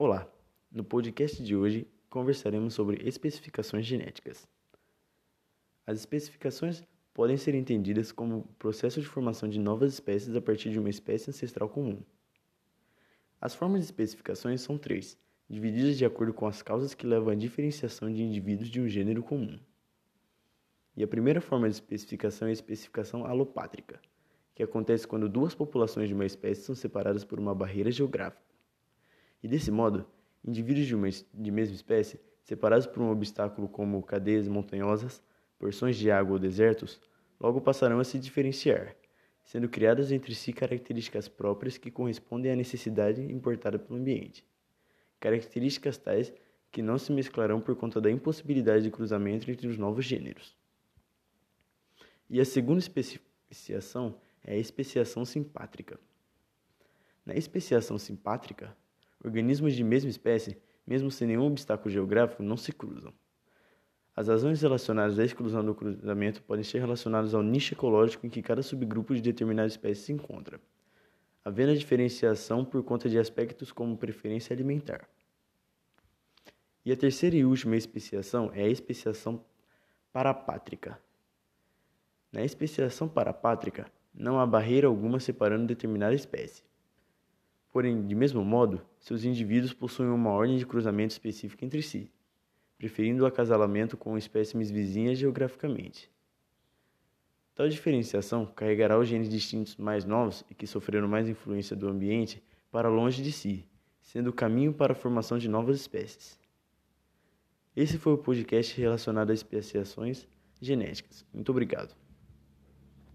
Olá! No podcast de hoje conversaremos sobre especificações genéticas. As especificações podem ser entendidas como o processo de formação de novas espécies a partir de uma espécie ancestral comum. As formas de especificações são três, divididas de acordo com as causas que levam à diferenciação de indivíduos de um gênero comum. E a primeira forma de especificação é a especificação alopátrica, que acontece quando duas populações de uma espécie são separadas por uma barreira geográfica. E desse modo, indivíduos de uma de mesma espécie, separados por um obstáculo como cadeias montanhosas, porções de água ou desertos, logo passarão a se diferenciar, sendo criadas entre si características próprias que correspondem à necessidade importada pelo ambiente. Características tais que não se mesclarão por conta da impossibilidade de cruzamento entre os novos gêneros. E a segunda especiação é a especiação simpátrica. Na especiação simpátrica, organismos de mesma espécie, mesmo sem nenhum obstáculo geográfico, não se cruzam. As razões relacionadas à exclusão do cruzamento podem ser relacionadas ao nicho ecológico em que cada subgrupo de determinada espécie se encontra, havendo a diferenciação por conta de aspectos como preferência alimentar. E a terceira e última especiação é a especiação parapátrica. Na especiação parapátrica, não há barreira alguma separando determinada espécie. Porém, de mesmo modo, seus indivíduos possuem uma ordem de cruzamento específica entre si, preferindo o acasalamento com espécimes vizinhas geograficamente. Tal diferenciação carregará os genes distintos mais novos e que sofreram mais influência do ambiente para longe de si, sendo o caminho para a formação de novas espécies. Esse foi o podcast relacionado a especiações genéticas. Muito obrigado.